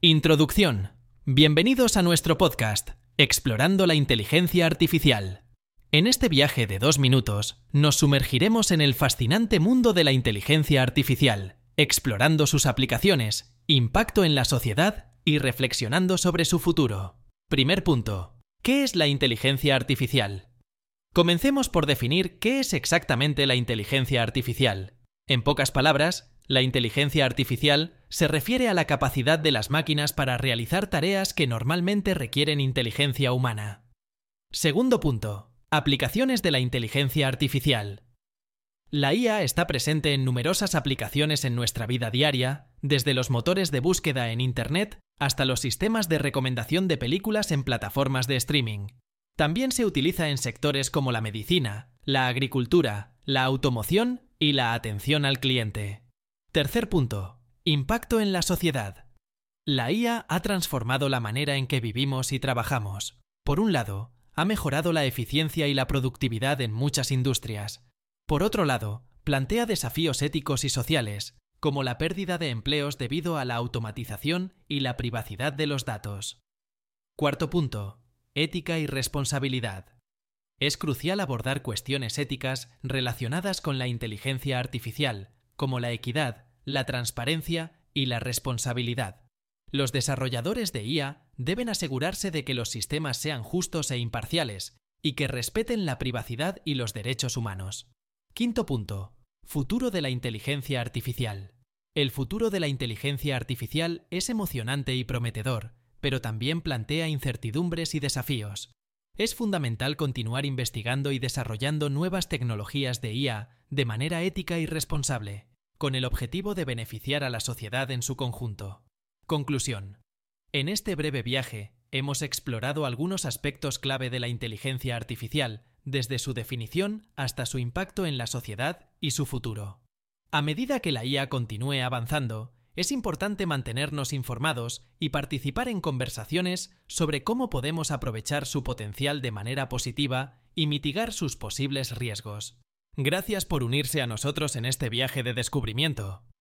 Introducción. Bienvenidos a nuestro podcast, Explorando la Inteligencia Artificial. En este viaje de dos minutos, nos sumergiremos en el fascinante mundo de la inteligencia artificial, explorando sus aplicaciones, impacto en la sociedad y reflexionando sobre su futuro. Primer punto. ¿Qué es la inteligencia artificial? Comencemos por definir qué es exactamente la inteligencia artificial. En pocas palabras, la inteligencia artificial se refiere a la capacidad de las máquinas para realizar tareas que normalmente requieren inteligencia humana. Segundo punto. Aplicaciones de la inteligencia artificial. La IA está presente en numerosas aplicaciones en nuestra vida diaria, desde los motores de búsqueda en Internet hasta los sistemas de recomendación de películas en plataformas de streaming. También se utiliza en sectores como la medicina, la agricultura, la automoción y la atención al cliente. Tercer punto. Impacto en la sociedad. La IA ha transformado la manera en que vivimos y trabajamos. Por un lado, ha mejorado la eficiencia y la productividad en muchas industrias. Por otro lado, plantea desafíos éticos y sociales, como la pérdida de empleos debido a la automatización y la privacidad de los datos. Cuarto punto. Ética y responsabilidad. Es crucial abordar cuestiones éticas relacionadas con la inteligencia artificial, como la equidad, la transparencia y la responsabilidad. Los desarrolladores de IA deben asegurarse de que los sistemas sean justos e imparciales y que respeten la privacidad y los derechos humanos. Quinto punto. Futuro de la inteligencia artificial. El futuro de la inteligencia artificial es emocionante y prometedor, pero también plantea incertidumbres y desafíos. Es fundamental continuar investigando y desarrollando nuevas tecnologías de IA de manera ética y responsable, con el objetivo de beneficiar a la sociedad en su conjunto. Conclusión. En este breve viaje hemos explorado algunos aspectos clave de la inteligencia artificial, desde su definición hasta su impacto en la sociedad y su futuro. A medida que la IA continúe avanzando, es importante mantenernos informados y participar en conversaciones sobre cómo podemos aprovechar su potencial de manera positiva y mitigar sus posibles riesgos. Gracias por unirse a nosotros en este viaje de descubrimiento.